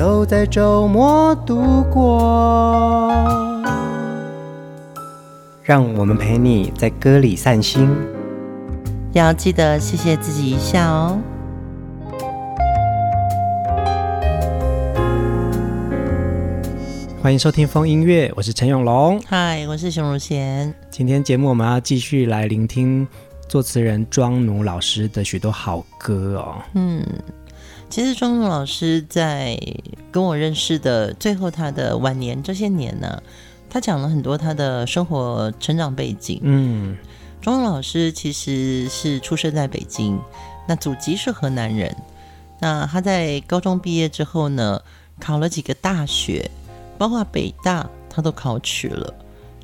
都在周末度过，让我们陪你在歌里散心，要记得谢谢自己一下哦。欢迎收听风音乐，我是陈永龙，嗨，我是熊汝贤。今天节目我们要继续来聆听作词人庄奴老师的许多好歌哦。嗯。其实庄奴老师在跟我认识的最后，他的晚年这些年呢，他讲了很多他的生活成长背景。嗯，庄奴老师其实是出生在北京，那祖籍是河南人。那他在高中毕业之后呢，考了几个大学，包括北大，他都考取了，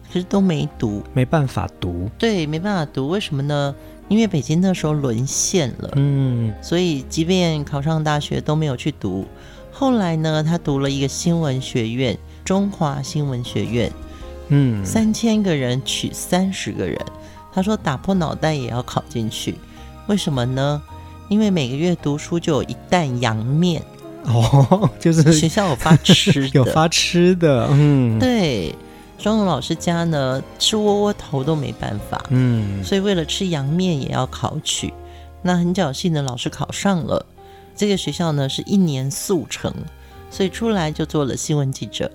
可是都没读，没办法读。对，没办法读，为什么呢？因为北京那时候沦陷了，嗯，所以即便考上大学都没有去读。后来呢，他读了一个新闻学院，中华新闻学院，嗯，三千个人取三十个人，他说打破脑袋也要考进去。为什么呢？因为每个月读书就有一担洋面，哦，就是学校有发吃的，有发吃的，嗯，对。庄奴老师家呢，吃窝窝头都没办法，嗯，所以为了吃洋面也要考取。那很侥幸的老师考上了这个学校呢，是一年速成，所以出来就做了新闻记者。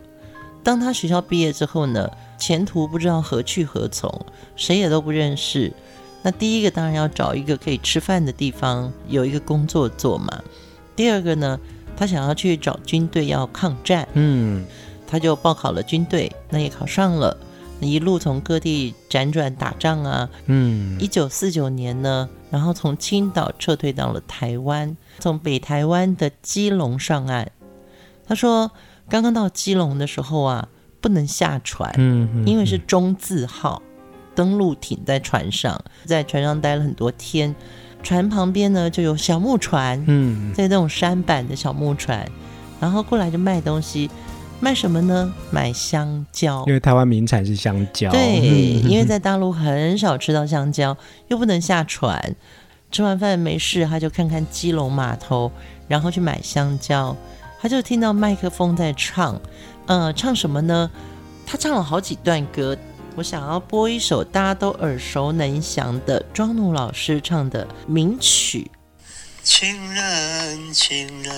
当他学校毕业之后呢，前途不知道何去何从，谁也都不认识。那第一个当然要找一个可以吃饭的地方，有一个工作做嘛。第二个呢，他想要去找军队要抗战，嗯。他就报考了军队，那也考上了，一路从各地辗转打仗啊。嗯，一九四九年呢，然后从青岛撤退到了台湾，从北台湾的基隆上岸。他说，刚刚到基隆的时候啊，不能下船，嗯，嗯，因为是中字号登陆艇在船上，在船上待了很多天，船旁边呢就有小木船，嗯，在那种舢板的小木船，然后过来就卖东西。卖什么呢？买香蕉，因为台湾名产是香蕉。对，因为在大陆很少吃到香蕉，又不能下船，吃完饭没事，他就看看基隆码头，然后去买香蕉。他就听到麦克风在唱，呃，唱什么呢？他唱了好几段歌，我想要播一首大家都耳熟能详的庄奴老师唱的名曲。情人，情人。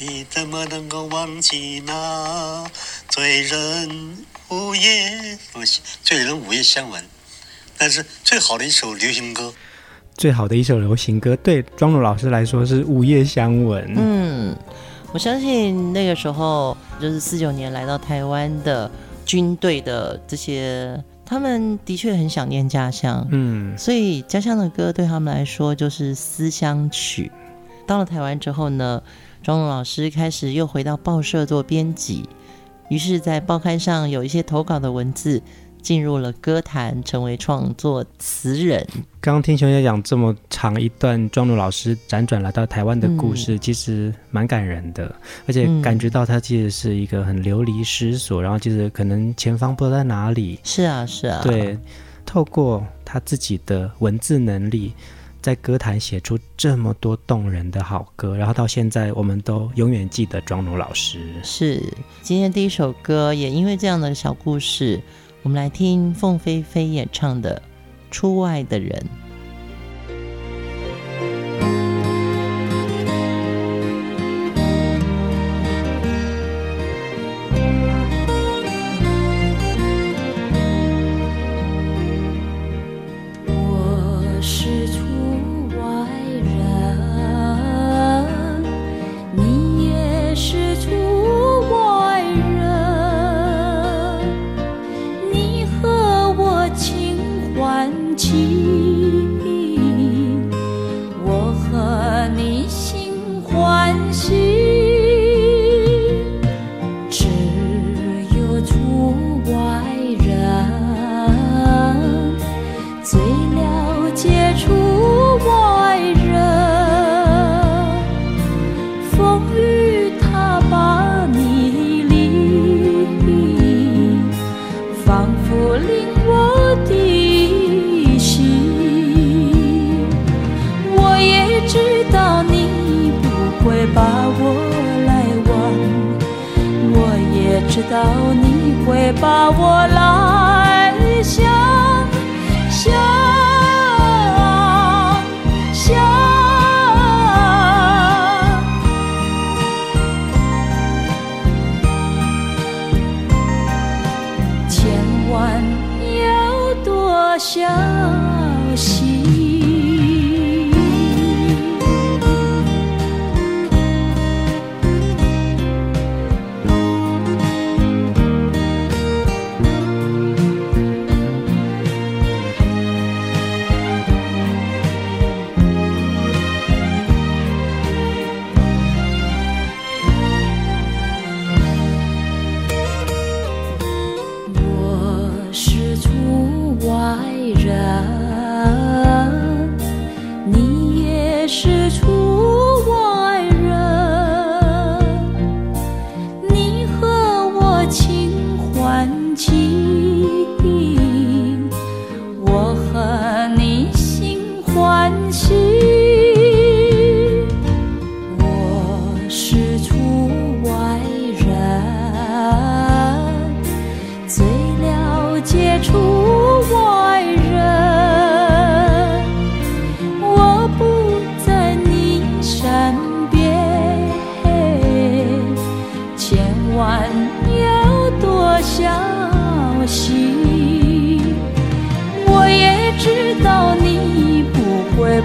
你怎么能够忘记那醉人午夜？醉人午夜相闻，但是最好的一首流行歌，最好的一首流行歌，对庄鲁老师来说是午夜相闻。嗯，我相信那个时候就是四九年来到台湾的军队的这些，他们的确很想念家乡。嗯，所以家乡的歌对他们来说就是思乡曲。到了台湾之后呢，庄奴老师开始又回到报社做编辑，于是，在报刊上有一些投稿的文字进入了歌坛，成为创作词人。刚刚听熊姐讲这么长一段庄奴老师辗转来到台湾的故事，嗯、其实蛮感人的，而且感觉到他其实是一个很流离失所，嗯、然后其实可能前方不知道在哪里。是啊，是啊。对，透过他自己的文字能力。在歌坛写出这么多动人的好歌，然后到现在我们都永远记得庄奴老师。是，今天第一首歌也因为这样的小故事，我们来听凤飞飞演唱的《出外的人》。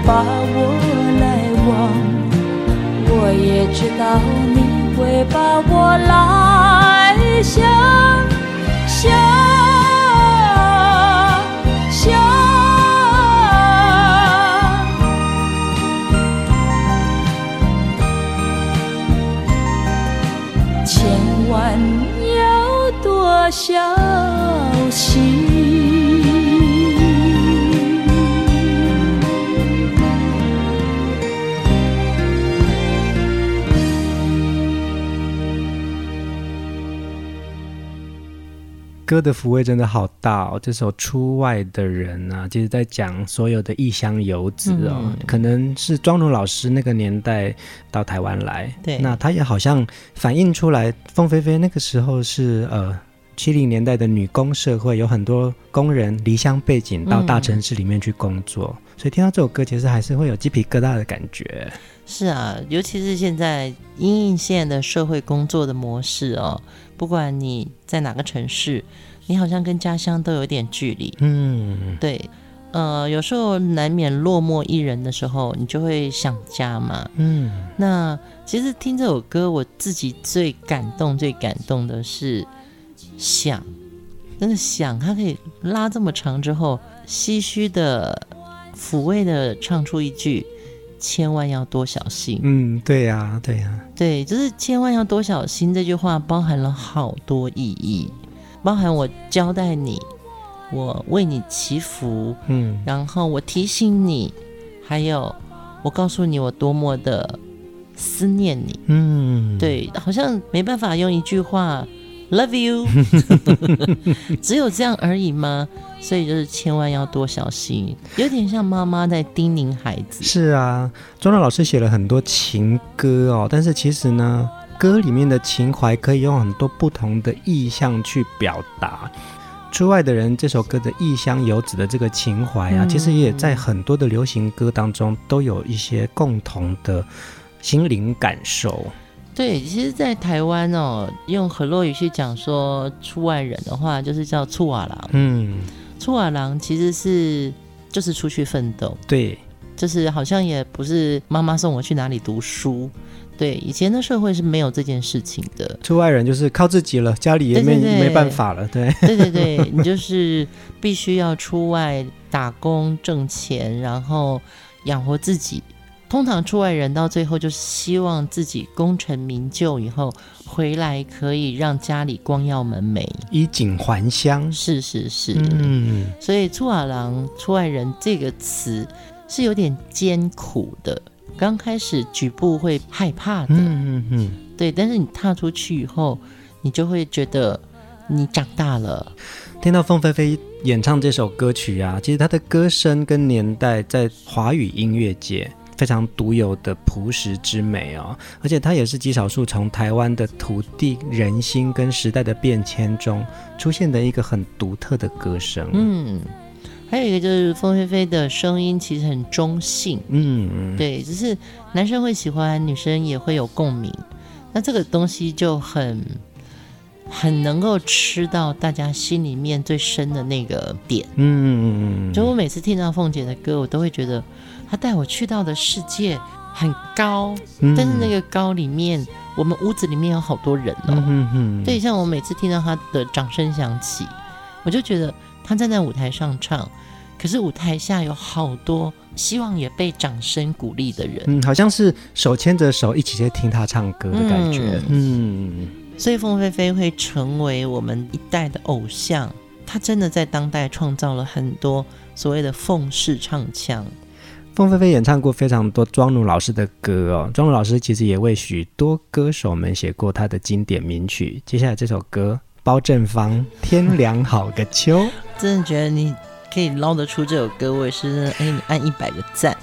把我来忘我也知道你会把我来想想。歌的抚慰真的好大哦！这首《出外的人》啊，其实在讲所有的异乡游子哦，嗯、可能是庄荣老师那个年代到台湾来，对，那他也好像反映出来，凤飞飞那个时候是呃七零年代的女工社会，有很多工人离乡背景到大城市里面去工作，嗯、所以听到这首歌，其实还是会有鸡皮疙瘩的感觉。是啊，尤其是现在因应现在的社会工作的模式哦。不管你在哪个城市，你好像跟家乡都有点距离。嗯，对，呃，有时候难免落寞一人的时候，你就会想家嘛。嗯，那其实听这首歌，我自己最感动、最感动的是想，真的想，它可以拉这么长之后，唏嘘的、抚慰的唱出一句。千万要多小心。嗯，对呀、啊，对呀、啊，对，就是千万要多小心这句话包含了好多意义，包含我交代你，我为你祈福，嗯，然后我提醒你，还有我告诉你我多么的思念你，嗯，对，好像没办法用一句话。Love you，只有这样而已吗？所以就是千万要多小心，有点像妈妈在叮咛孩子。是啊，庄荣老师写了很多情歌哦，但是其实呢，歌里面的情怀可以用很多不同的意象去表达。出外的人这首歌的异乡游子的这个情怀啊，嗯、其实也在很多的流行歌当中都有一些共同的心灵感受。对，其实，在台湾哦，用河洛语去讲说出外人的话，就是叫出瓦郎。嗯，出瓦郎其实是就是出去奋斗。对，就是好像也不是妈妈送我去哪里读书。对，以前的社会是没有这件事情的。出外人就是靠自己了，家里也没没办法了。对，对对对，你就是必须要出外打工挣钱，然后养活自己。通常出外人到最后就是希望自己功成名就以后回来可以让家里光耀门楣，衣锦还乡。是是是，嗯，所以“出瓦郎”“出外人”这个词是有点艰苦的，刚开始局部会害怕的，嗯嗯嗯，对。但是你踏出去以后，你就会觉得你长大了。听到凤飞飞演唱这首歌曲啊，其实他的歌声跟年代在华语音乐界。非常独有的朴实之美哦，而且它也是极少数从台湾的土地、人心跟时代的变迁中出现的一个很独特的歌声。嗯，还有一个就是凤飞飞的声音其实很中性，嗯，对，只是男生会喜欢，女生也会有共鸣，那这个东西就很。很能够吃到大家心里面最深的那个点，嗯嗯嗯，就我每次听到凤姐的歌，我都会觉得她带我去到的世界很高，嗯、但是那个高里面，我们屋子里面有好多人哦，嗯嗯嗯，对，像我每次听到他的掌声响起，我就觉得他站在舞台上唱，可是舞台下有好多希望也被掌声鼓励的人，嗯，好像是手牵着手一起在听他唱歌的感觉，嗯。嗯。所以凤飞飞会成为我们一代的偶像，他真的在当代创造了很多所谓的凤式唱腔。凤飞飞演唱过非常多庄奴老师的歌哦，庄奴老师其实也为许多歌手们写过他的经典名曲。接下来这首歌，包正方，天凉好个秋，真的觉得你可以捞得出这首歌，我也是哎，你按一百个赞。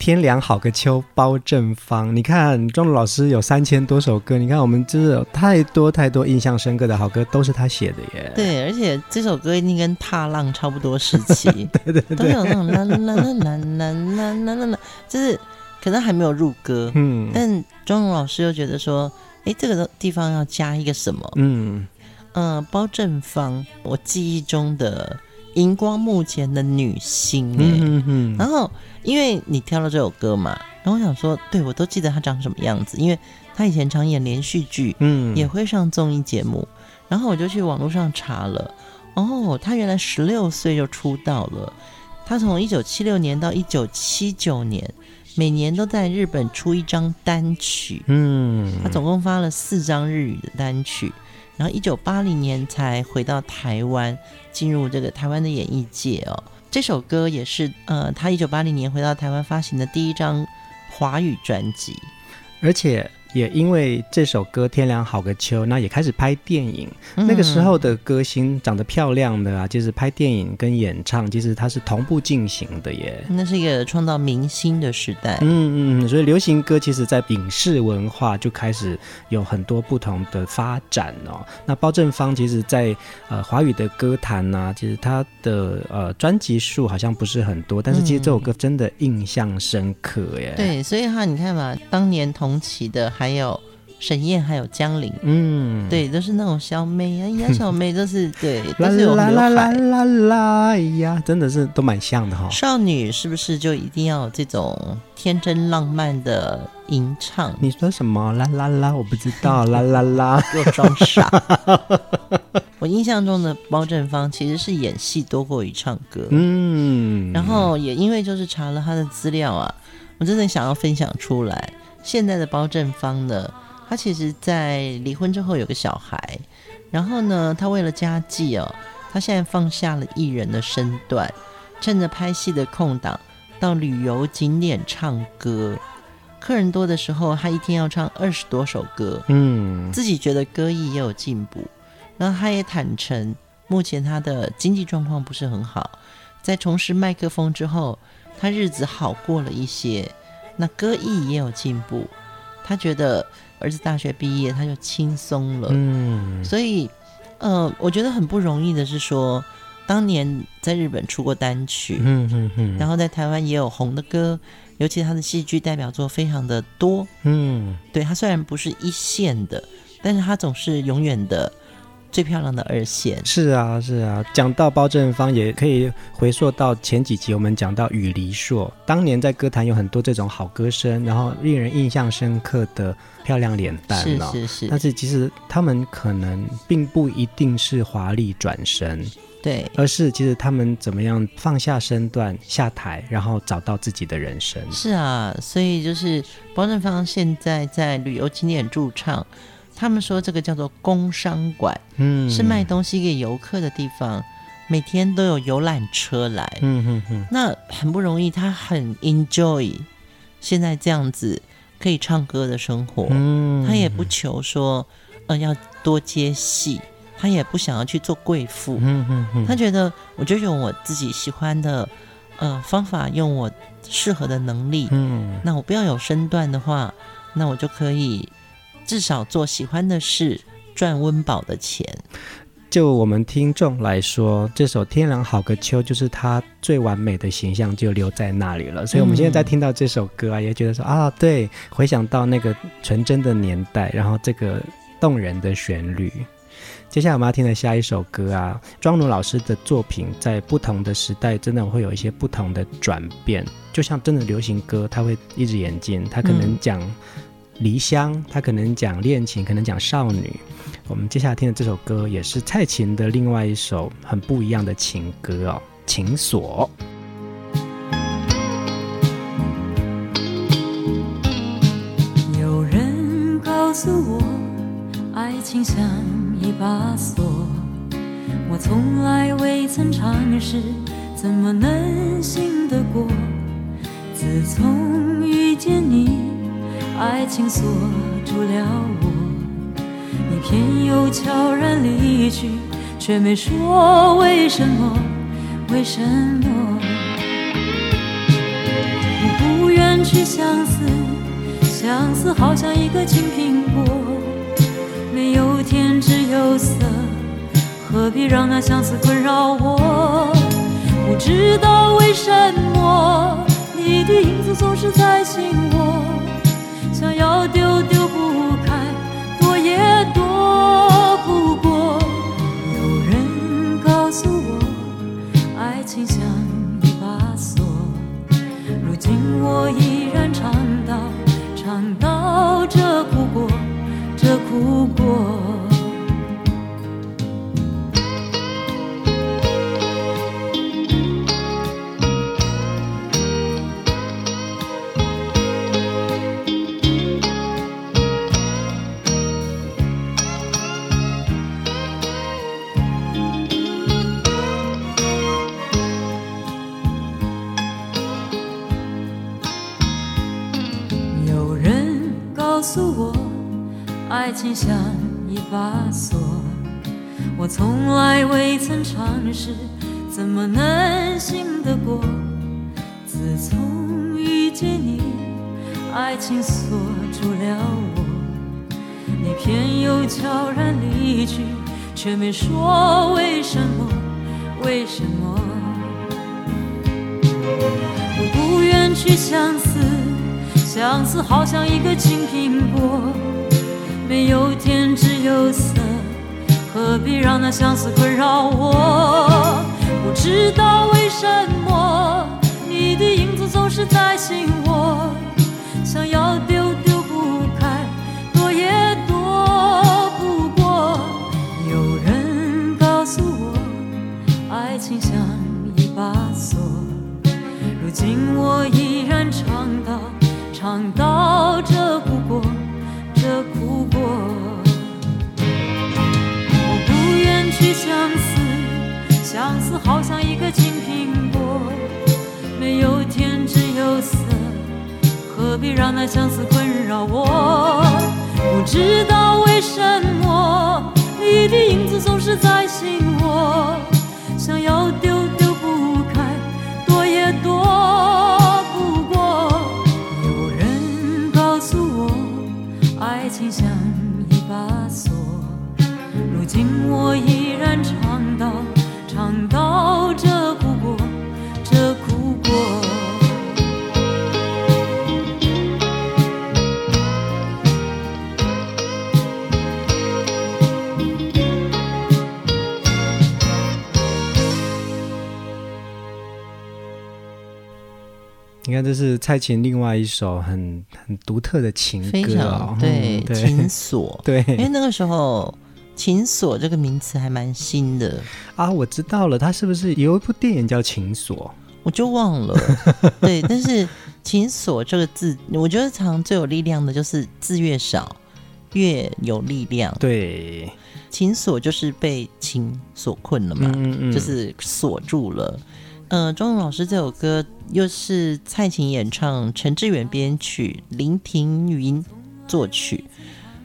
天凉好个秋，包正方。你看庄奴老师有三千多首歌，你看我们就是有太多太多印象深刻的好歌，都是他写的耶。对，而且这首歌一定跟踏浪差不多时期，对 对对，都有那种啦啦啦啦啦啦啦啦啦，就是可能还没有入歌，嗯，但庄奴老师又觉得说，哎，这个地方要加一个什么？嗯嗯、呃，包正方，我记忆中的。荧光幕前的女星，哎、嗯嗯，然后因为你挑了这首歌嘛，然后我想说，对，我都记得她长什么样子，因为她以前常演连续剧，嗯，也会上综艺节目，然后我就去网络上查了，哦，她原来十六岁就出道了，她从一九七六年到一九七九年，每年都在日本出一张单曲，嗯，她总共发了四张日语的单曲。然后，一九八零年才回到台湾，进入这个台湾的演艺界哦。这首歌也是呃，他一九八零年回到台湾发行的第一张华语专辑。而且也因为这首歌《天凉好个秋》，那也开始拍电影。嗯、那个时候的歌星长得漂亮的啊，就是拍电影跟演唱，其实它是同步进行的耶。那是一个创造明星的时代。嗯嗯，所以流行歌其实在影视文化就开始有很多不同的发展哦。那包正芳其实在呃华语的歌坛呢、啊，其实他的呃专辑数好像不是很多，但是其实这首歌真的印象深刻耶。嗯、对，所以哈，你看嘛，当年同期的。还有沈燕，还有江玲，嗯，对，都是那种小妹，哎呀，小妹都是对，都是有刘海，啦啦啦啦呀，真的是都蛮像的哈。少女是不是就一定要有这种天真浪漫的吟唱？你说什么？啦啦啦，我不知道，啦 啦啦，给我装傻。我印象中的包正芳其实是演戏多过于唱歌，嗯，然后也因为就是查了他的资料啊，我真的想要分享出来。现在的包正方呢，他其实，在离婚之后有个小孩，然后呢，他为了家计哦，他现在放下了艺人的身段，趁着拍戏的空档到旅游景点唱歌，客人多的时候，他一天要唱二十多首歌，嗯，自己觉得歌艺也有进步，然后他也坦诚，目前他的经济状况不是很好，在重拾麦克风之后，他日子好过了一些。那歌艺也有进步，他觉得儿子大学毕业他就轻松了，嗯，所以，呃，我觉得很不容易的是说，当年在日本出过单曲，嗯嗯嗯，然后在台湾也有红的歌，尤其他的戏剧代表作非常的多，嗯，对，他虽然不是一线的，但是他总是永远的。最漂亮的二线。是啊是啊，讲到包正芳，也可以回溯到前几集，我们讲到羽梨硕，当年在歌坛有很多这种好歌声，然后令人印象深刻的漂亮脸蛋哦，是是是，但是其实他们可能并不一定是华丽转身，对，而是其实他们怎么样放下身段下台，然后找到自己的人生。是啊，所以就是包正芳现在在旅游景点驻唱。他们说这个叫做工商馆，嗯，是卖东西给游客的地方，每天都有游览车来，嗯哼哼，那很不容易，他很 enjoy 现在这样子可以唱歌的生活，嗯，他也不求说，呃，要多接戏，他也不想要去做贵妇，嗯哼哼，他觉得我就用我自己喜欢的，呃，方法，用我适合的能力，嗯，那我不要有身段的话，那我就可以。至少做喜欢的事，赚温饱的钱。就我们听众来说，这首《天凉好个秋》就是他最完美的形象，就留在那里了。所以，我们现在在听到这首歌啊，也觉得说啊，对，回想到那个纯真的年代，然后这个动人的旋律。接下来我们要听的下一首歌啊，庄奴老师的作品在不同的时代，真的会有一些不同的转变。就像真的流行歌，它会一直演进，它可能讲。离乡，他可能讲恋情，可能讲少女。我们接下来听的这首歌，也是蔡琴的另外一首很不一样的情歌哦，《情锁》。有人告诉我，爱情像一把锁，我从来未曾尝试，怎么能信得过？自从遇见你。爱情锁住了我，你偏又悄然离去，却没说为什么，为什么？我不愿去相思，相思好像一个青苹果，没有甜只有涩，何必让那相思困扰我？不知道为什么，你的影子总是在心窝。要丢丢不爱情像一把锁，我从来未曾尝试，怎么能信得过？自从遇见你，爱情锁住了我，你偏又悄然离去，却没说为什么？为什么？我不愿去相思，相思好像一个青苹果，没有天只有色，何必让那相思困扰我？不知道为什么，你的影子总是在心窝，想要丢丢不开，躲也躲不过。有人告诉我，爱情像一把锁。如今我依然尝到，尝到，这相思好像一个青苹果，没有甜只有涩，何必让那相思困扰我？不知道为什么，你的影子总是在心窝，想要丢丢不开。躲也躲不过，有人告诉我，爱情像一把锁。如今我依然你看，这是蔡琴另外一首很很独特的情歌，非常对，情锁，对，因为那个时候“情锁”这个名词还蛮新的啊。我知道了，他是不是有一部电影叫《情锁》？我就忘了。对，但是“情锁”这个字，我觉得常最有力量的就是字越少越有力量。对，情锁就是被情所困了嘛，嗯嗯，就是锁住了。呃，庄荣老师这首歌又是蔡琴演唱，陈志远编曲，林庭云作曲，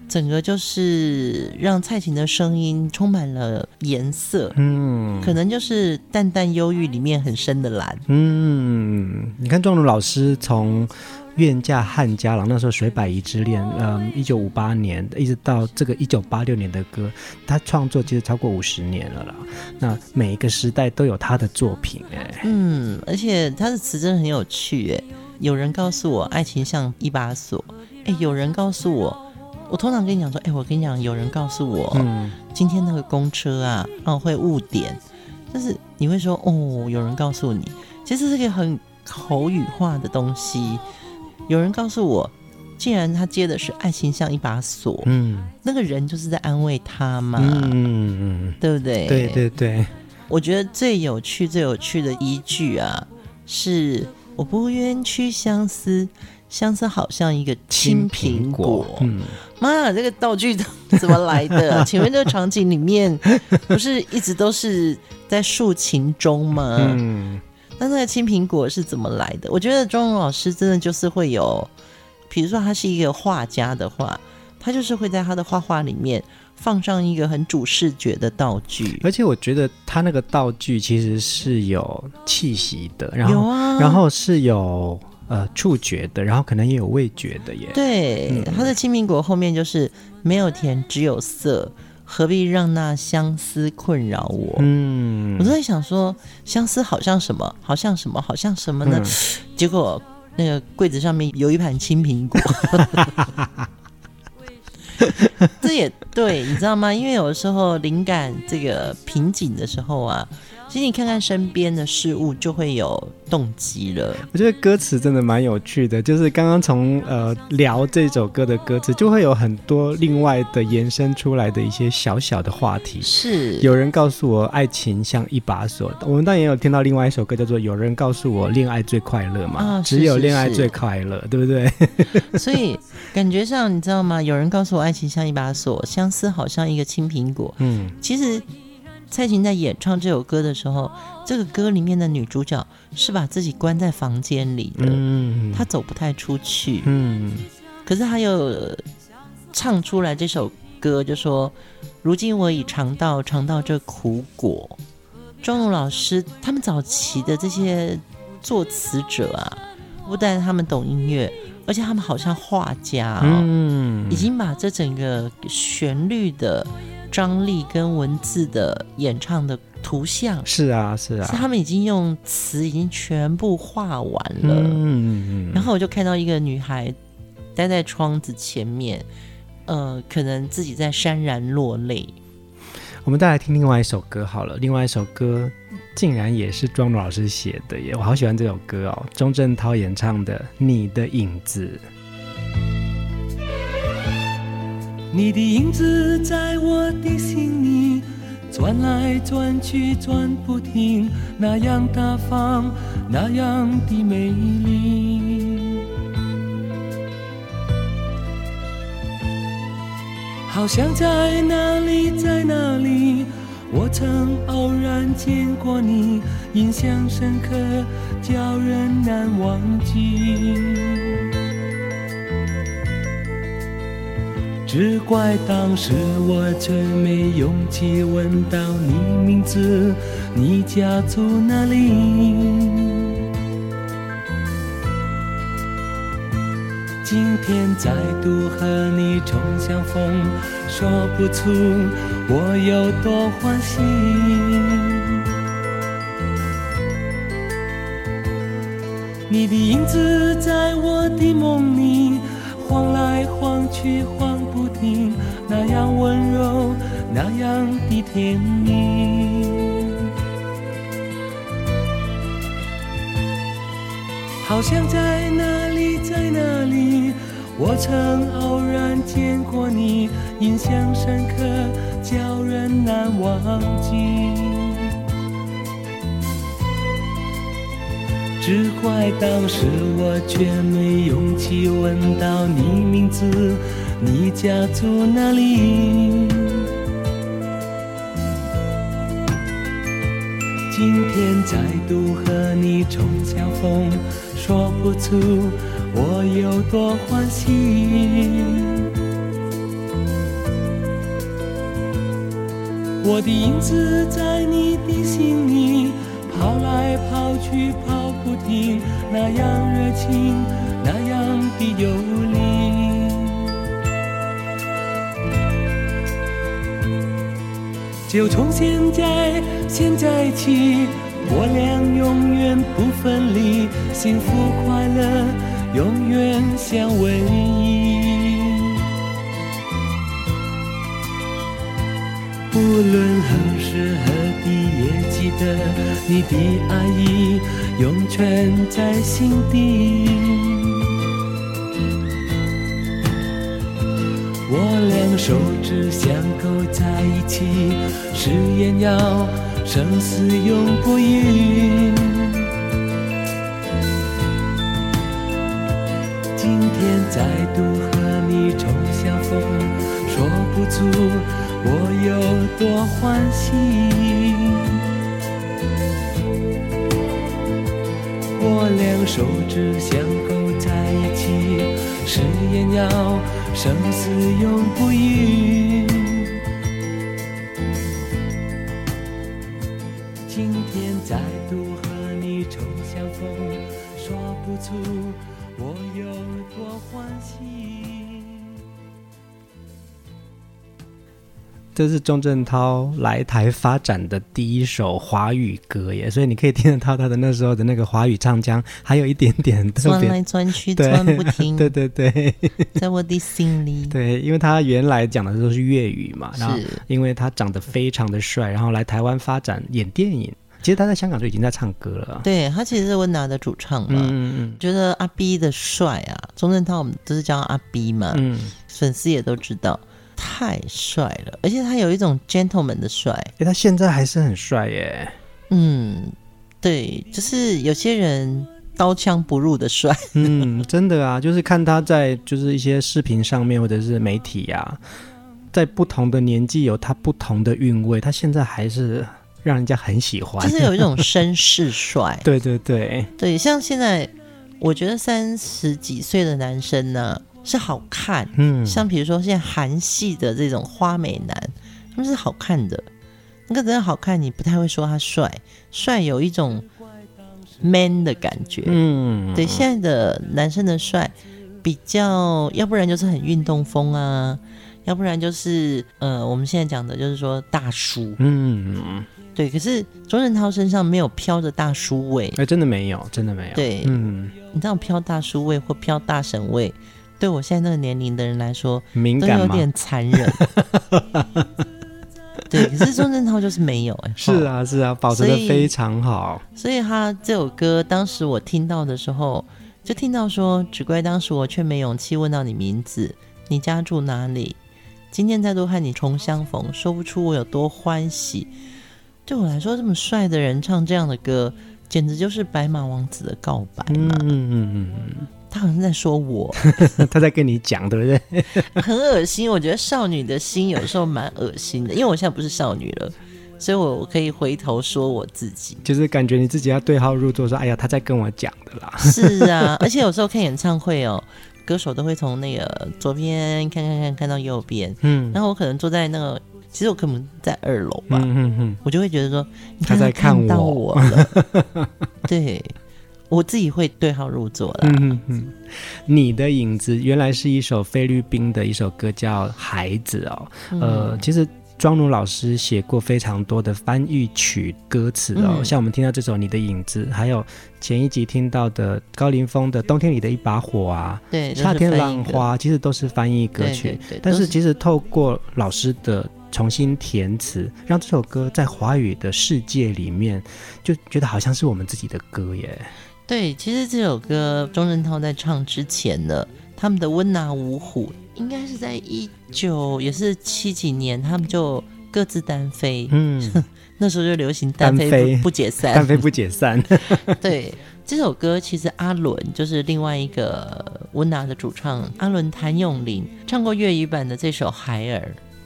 整个就是让蔡琴的声音充满了颜色，嗯，可能就是淡淡忧郁里面很深的蓝，嗯，你看庄荣老师从。愿嫁汉家郎，那时候水百宜之恋，嗯，一九五八年一直到这个一九八六年的歌，他创作其实超过五十年了啦。那每一个时代都有他的作品，哎，嗯，而且他的词真的很有趣，哎，有人告诉我爱情像一把锁，哎，有人告诉我，我通常跟你讲说，哎，我跟你讲，有人告诉我，嗯，今天那个公车啊，哦会误点，就是你会说，哦，有人告诉你，其实是个很口语化的东西。有人告诉我，既然他接的是“爱情像一把锁”，嗯，那个人就是在安慰他嘛，嗯嗯，对不对？对对对，我觉得最有趣、最有趣的一句啊，是“我不愿去相思，相思好像一个青苹果”。嗯，妈呀，这个道具怎么来的？请问这个场景里面不是一直都是在竖琴中吗？嗯。那那个青苹果是怎么来的？我觉得庄荣老师真的就是会有，比如说他是一个画家的话，他就是会在他的画画里面放上一个很主视觉的道具，而且我觉得他那个道具其实是有气息的，然后然后是有呃触觉的，然后可能也有味觉的耶。对，嗯、他的青苹果后面就是没有甜，只有涩。何必让那相思困扰我？嗯，我都在想说，相思好像什么，好像什么，好像什么呢？嗯、结果那个柜子上面有一盘青苹果。这也对，你知道吗？因为有的时候灵感这个瓶颈的时候啊。其实你看看身边的事物，就会有动机了。我觉得歌词真的蛮有趣的，就是刚刚从呃聊这首歌的歌词，就会有很多另外的延伸出来的一些小小的话题。是，有人告诉我爱情像一把锁，我们当然也有听到另外一首歌叫做《有人告诉我恋爱最快乐》嘛，啊、只有恋爱最快乐，对不对？所以感觉上你知道吗？有人告诉我爱情像一把锁，相思好像一个青苹果。嗯，其实。蔡琴在演唱这首歌的时候，这个歌里面的女主角是把自己关在房间里的，嗯，她走不太出去，嗯，可是她又唱出来这首歌，就说：“如今我已尝到尝到这苦果。”庄奴老师他们早期的这些作词者啊，不但他们懂音乐，而且他们好像画家哦，嗯，已经把这整个旋律的张力跟文字的演唱的图像，是啊是啊，是他们已经用词已经全部画完了。嗯嗯，然后我就看到一个女孩待在窗子前面，呃，可能自己在潸然落泪。我们再来听另外一首歌好了，另外一首歌竟然也是庄奴老师写的耶，我好喜欢这首歌哦，钟镇涛演唱的《你的影子》。你的影子在我的心里转来转去转不停，那样大方，那样的美丽。好像在哪里，在哪里，我曾偶然见过你，印象深刻，叫人难忘记。只怪当时我真没勇气问到你名字，你家住哪里？今天再度和你重相逢，说不出我有多欢喜。你的影子在我的梦里晃来晃去晃那样温柔，那样的甜蜜。好像在哪里，在哪里，我曾偶然见过你，印象深刻，叫人难忘记。只怪当时我却没勇气问到你名字，你家住哪里？今天再度和你重相逢。说不出我有多欢喜，我的影子在你的心里跑来跑去跑不停，那样热情，那样的有力。就从现在现在起。我俩永远不分离，幸福快乐永远相偎依。不论何时何地，也记得你的爱意永存在心底。我俩手指相扣在一起，誓言要。生死永不渝。今天再度和你重相逢，说不出我有多欢喜。我俩手指相扣在一起，誓言要生死永不渝今天再度和你重相逢说不出我有多欢喜。这是钟镇涛来台发展的第一首华语歌耶，所以你可以听得到他的那时候的那个华语唱腔，还有一点点特别，钻来钻去，钻不停。对 对对，在我的心里。对，因为他原来讲的都是粤语嘛，然后因为他长得非常的帅，然后来台湾发展演电影。其实他在香港就已经在唱歌了。对，他其实是温拿的主唱嘛。嗯嗯。觉得阿 B 的帅啊，钟镇涛我们都是叫阿 B 嘛。嗯。粉丝也都知道。太帅了，而且他有一种 gentleman 的帅。哎，他现在还是很帅耶。嗯，对，就是有些人刀枪不入的帅。嗯，真的啊，就是看他在就是一些视频上面或者是媒体啊，在不同的年纪有他不同的韵味。他现在还是让人家很喜欢，就是有一种绅士帅。对对对，对，像现在我觉得三十几岁的男生呢、啊。是好看，嗯，像比如说现在韩系的这种花美男，他们是好看的，那个人好看，你不太会说他帅，帅有一种 man 的感觉，嗯，对，现在的男生的帅比较，要不然就是很运动风啊，要不然就是呃，我们现在讲的就是说大叔，嗯。对，可是周润涛身上没有飘着大叔味，哎，真的没有，真的没有。对，嗯，你知道飘大叔味或飘大神味，对我现在那个年龄的人来说，敏感都有点残忍。对，可是钟镇涛就是没有，哎，是啊，是啊，保持的非常好。所以他这首歌，当时我听到的时候，就听到说，只怪当时我却没勇气问到你名字，你家住哪里？今天再度和你重相逢，说不出我有多欢喜。对我来说，这么帅的人唱这样的歌，简直就是白马王子的告白嘛！嗯嗯嗯嗯，他好像在说我，他在跟你讲，对不对？很恶心，我觉得少女的心有时候蛮恶心的，因为我现在不是少女了，所以我我可以回头说我自己，就是感觉你自己要对号入座，说：“哎呀，他在跟我讲的啦。”是啊，而且有时候看演唱会哦，歌手都会从那个左边看看看看到右边，嗯，然后我可能坐在那个。其实我可能在二楼吧，嗯哼哼，我就会觉得说，他在看我到我了，对，我自己会对号入座了。嗯哼哼，你的影子原来是一首菲律宾的一首歌，叫《孩子》哦。嗯、呃，其实庄奴老师写过非常多的翻译曲歌词哦，嗯、像我们听到这首《你的影子》，还有前一集听到的高凌风的《冬天里的一把火》啊，对，夏天浪花，其实都是翻译歌曲。对对对，但是其实透过老师的重新填词，让这首歌在华语的世界里面，就觉得好像是我们自己的歌耶。对，其实这首歌钟镇涛在唱之前呢，他们的温拿五虎应该是在一九也是七几年，他们就各自单飞。嗯，那时候就流行单飞不，解散，单飞不解散。对，这首歌其实阿伦就是另外一个温拿的主唱，阿伦谭咏麟唱过粤语版的这首《海尔》。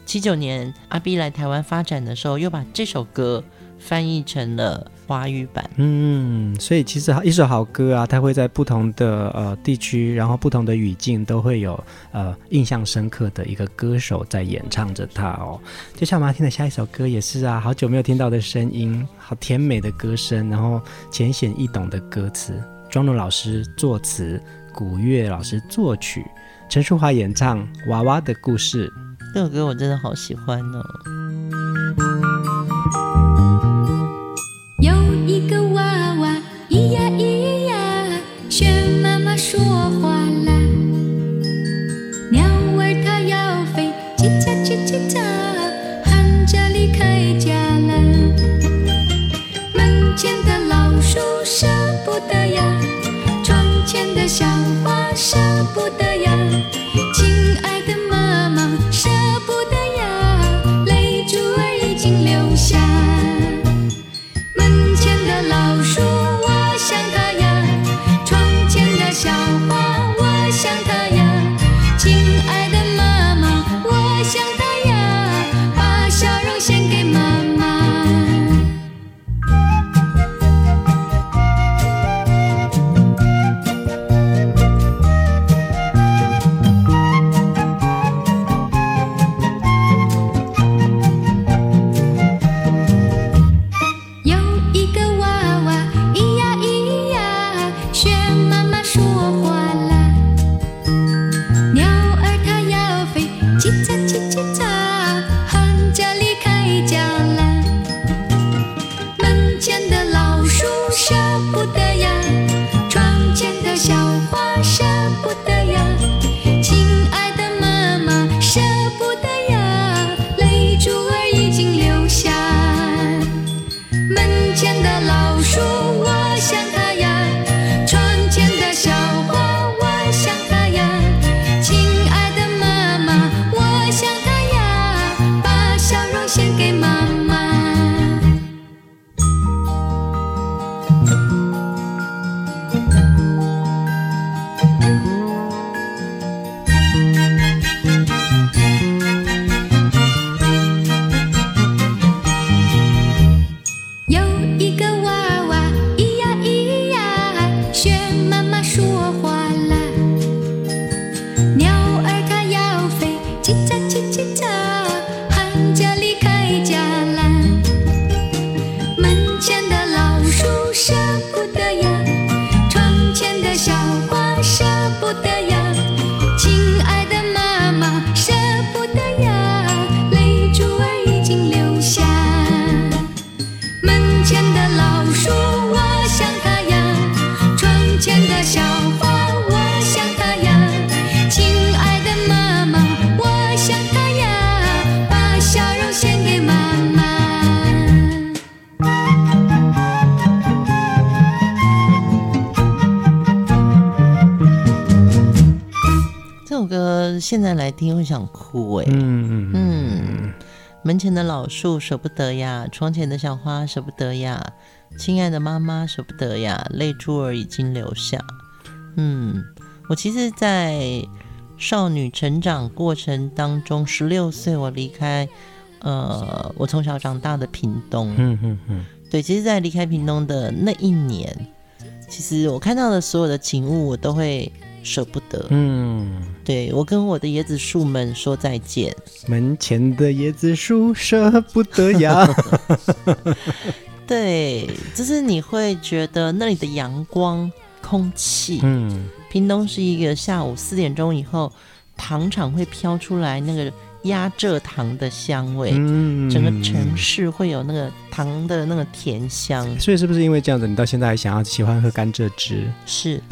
七九年，阿 B 来台湾发展的时候，又把这首歌翻译成了华语版。嗯，所以其实一首好歌啊，它会在不同的呃地区，然后不同的语境，都会有呃印象深刻的一个歌手在演唱着它哦。就像我们要听的下一首歌也是啊，好久没有听到的声音，好甜美的歌声，然后浅显易懂的歌词，庄奴老师作词，古月老师作曲，陈淑华演唱《娃娃的故事》。这首歌我真的好喜欢哦。chitta chitta chitta 现在来听会想哭哎。嗯嗯嗯。门前的老树舍不得呀，窗前的小花舍不得呀，亲爱的妈妈舍不得呀，泪珠儿已经流下。嗯，我其实，在少女成长过程当中，十六岁我离开，呃，我从小长大的屏东。嗯嗯嗯。对，其实，在离开屏东的那一年，其实我看到的所有的景物，我都会。舍不得，嗯，对，我跟我的椰子树们说再见。门前的椰子树舍不得呀。对，就是你会觉得那里的阳光、空气，嗯，屏东是一个下午四点钟以后，糖厂会飘出来那个压蔗糖的香味，嗯，整个城市会有那个糖的那个甜香。所以是不是因为这样子，你到现在还想要喜欢喝甘蔗汁？是。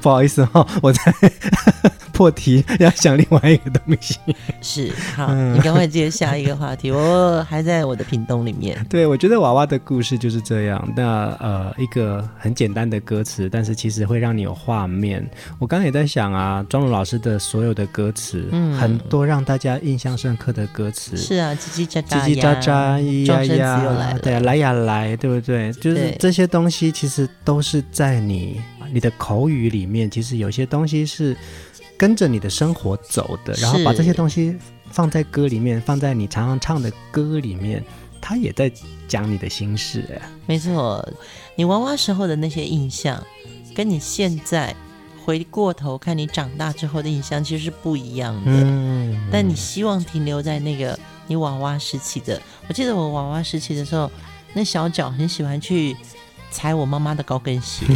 不好意思哈、哦，我在 破题，要想另外一个东西。是，好，嗯、你赶快接下一个话题。我还在我的屏东里面。对，我觉得娃娃的故事就是这样。那呃，一个很简单的歌词，但是其实会让你有画面。我刚刚也在想啊，庄奴老师的所有的歌词，嗯，很多让大家印象深刻的歌词。是啊，叽叽喳喳，叽叽喳喳，咿呀呀，对，来呀来，对不对？就是这些东西，其实都是在你。你的口语里面，其实有些东西是跟着你的生活走的，然后把这些东西放在歌里面，放在你常常唱的歌里面，他也在讲你的心事。哎，没错，你娃娃时候的那些印象，跟你现在回过头看你长大之后的印象，其实是不一样的。嗯，但你希望停留在那个你娃娃时期的。我记得我娃娃时期的时候，那小脚很喜欢去。踩我妈妈的高跟鞋，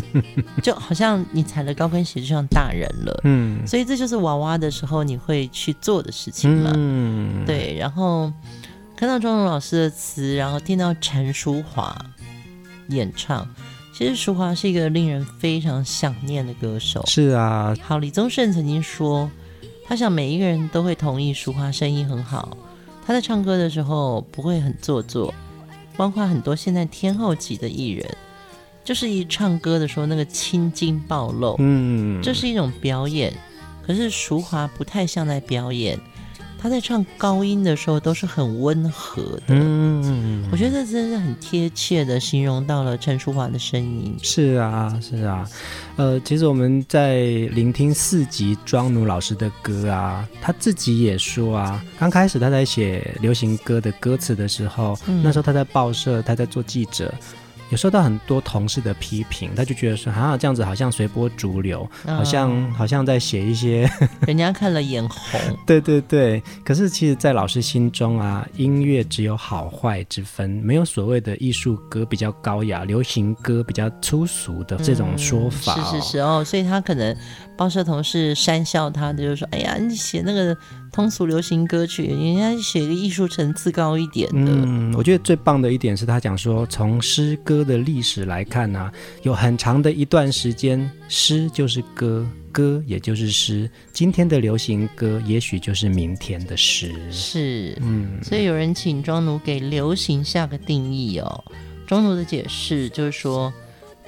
就好像你踩了高跟鞋就像大人了，嗯，所以这就是娃娃的时候你会去做的事情嘛，嗯，对。然后看到庄荣老师的词，然后听到陈淑华演唱，其实淑华是一个令人非常想念的歌手。是啊，好，李宗盛曾经说，他想每一个人都会同意淑华声音很好，他在唱歌的时候不会很做作。包括很多现在天后级的艺人，就是一唱歌的时候那个青筋暴露，嗯，这是一种表演。可是淑华不太像在表演，他在唱高音的时候都是很温和的，嗯，我觉得这真是很贴切的形容到了陈淑桦的声音。是啊，是啊，呃，其实我们在聆听四集庄奴老师的歌啊，他自己也说啊，刚开始他在写流行歌的歌词的时候，嗯，那时候他在报社，他在做记者。有受到很多同事的批评，他就觉得说，啊，这样子好像随波逐流，哦、好像好像在写一些，人家看了眼红。对对对，可是其实，在老师心中啊，音乐只有好坏之分，没有所谓的艺术歌比较高雅，流行歌比较粗俗的这种说法、哦嗯。是是是哦，所以他可能报社同事讪笑他的，就是说，哎呀，你写那个。通俗流行歌曲，人家写个艺术层次高一点的。嗯，我觉得最棒的一点是他讲说，从诗歌的历史来看呢、啊，有很长的一段时间，诗就是歌，歌也就是诗。今天的流行歌，也许就是明天的诗。是，嗯，所以有人请庄奴给流行下个定义哦。庄奴的解释就是说，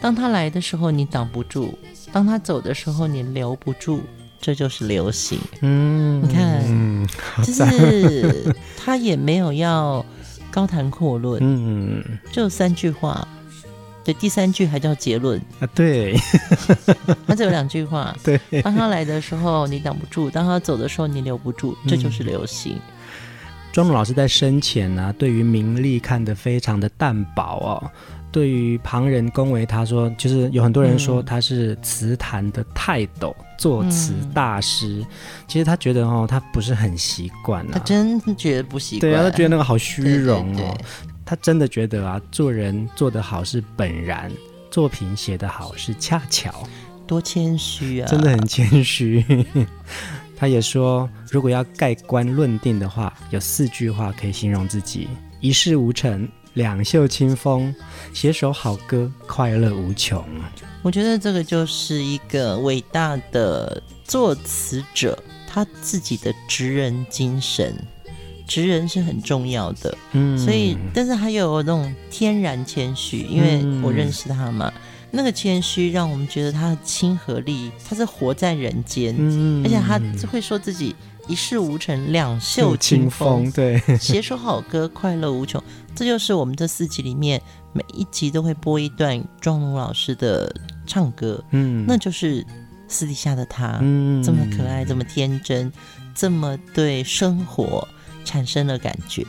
当他来的时候你挡不住，当他走的时候你留不住。这就是流行，嗯，你看，嗯，就是他也没有要高谈阔论，嗯，就三句话，对，第三句还叫结论。啊，对，他只有两句话，对，当他来的时候你挡不住，当他走的时候你留不住，这就是流行。庄奴老师在生前呢、啊，对于名利看得非常的淡薄哦。对于旁人恭维他说，就是有很多人说他是词坛的泰斗、嗯、作词大师、嗯。其实他觉得哦，他不是很习惯啊。他真觉得不习惯。对啊，他觉得那个好虚荣哦。对对对，他真的觉得啊，做人做得好是本然，作品写得好是恰巧。多谦虚啊！真的很谦虚。他也说，如果要盖棺论定的话，有四句话可以形容自己：一事无成。两袖清风，写首好歌，快乐无穷。我觉得这个就是一个伟大的作词者他自己的职人精神，职人是很重要的。嗯，所以，但是还有那种天然谦虚，因为我认识他嘛。嗯、那个谦虚让我们觉得他的亲和力，他是活在人间，嗯，而且他会说自己一事无成，两袖清风，对，写首好歌，快乐无穷。这就是我们这四集里面每一集都会播一段庄奴老师的唱歌，嗯，那就是私底下的他，嗯，这么可爱，这么天真，这么对生活产生了感觉。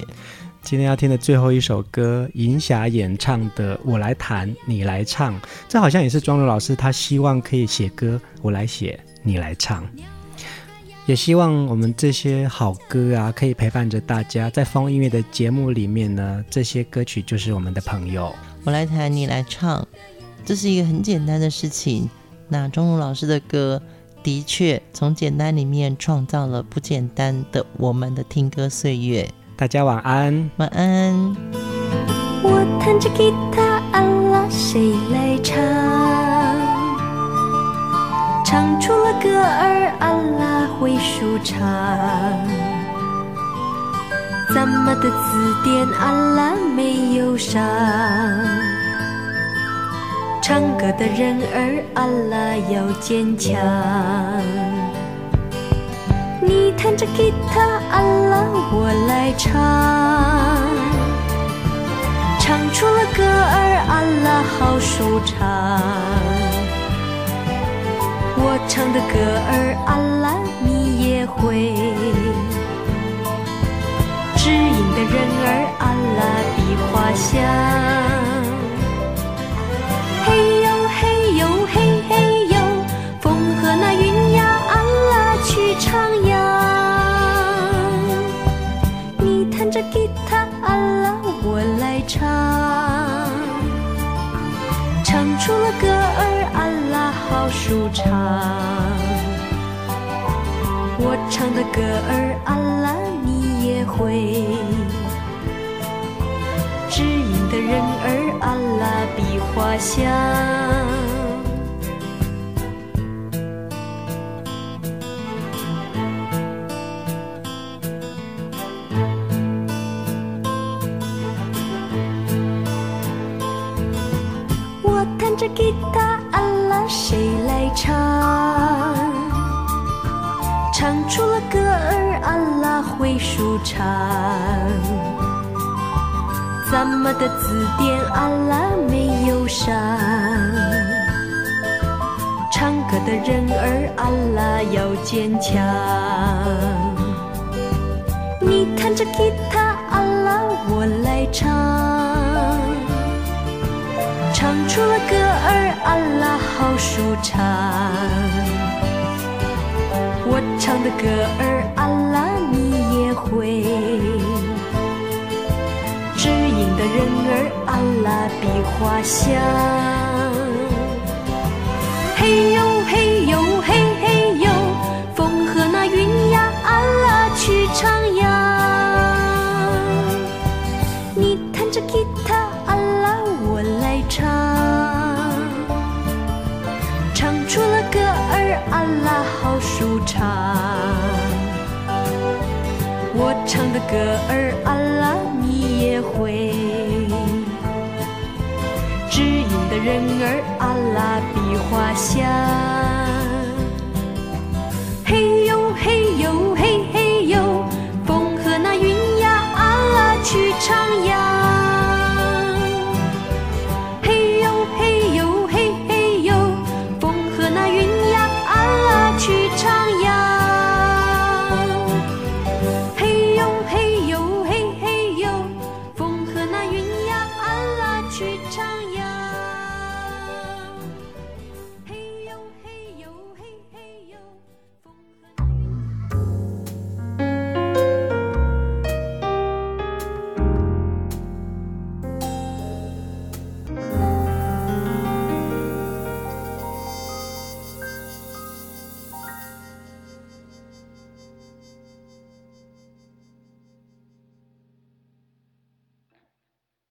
今天要听的最后一首歌，银霞演唱的《我来弹，你来唱》，这好像也是庄奴老师他希望可以写歌，我来写，你来唱。也希望我们这些好歌啊，可以陪伴着大家。在风音乐的节目里面呢，这些歌曲就是我们的朋友。我来弹，你来唱，这是一个很简单的事情。那庄奴老师的歌，的确从简单里面创造了不简单的我们的听歌岁月。大家晚安，晚安。我弹着吉他，阿拉谁来唱？唱出了歌儿，阿拉会舒畅。咱们的字典，阿拉没有上。唱歌的人儿，阿拉要坚强。你弹着吉他，阿拉我来唱，唱出了歌儿，阿拉好舒畅。我唱的歌儿阿兰你也会。知音的人儿阿拉比花香。嘿呦嘿呦嘿嘿呦，风和那云呀阿拉去徜徉。你弹着吉他阿拉我来唱，唱出了歌儿阿拉好舒畅。唱的歌儿，阿拉你也会。知音的人儿，阿拉比花香。我弹着吉他，阿拉谁来唱？唱出了歌儿，阿拉会舒畅。咱们的字典，阿拉没有上。唱歌的人儿，阿拉要坚强。你弹着吉他，阿拉我来唱。唱出了歌儿，阿拉好舒畅。唱的歌儿，阿拉你也会。知音的人儿，阿拉比花香。嘿呦歌儿，安啦你也会。知音的人儿，啊啦比花香。